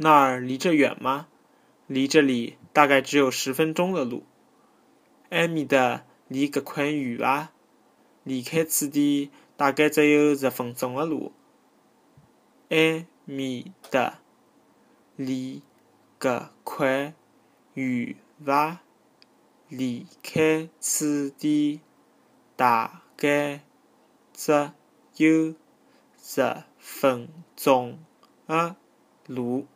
那儿离这远吗？离这里大概只有十分钟的路。埃面搭离搿块远伐？离开此地大概只有十分钟的路。埃面搭离搿块远伐？离开此地大概只有十分钟的路。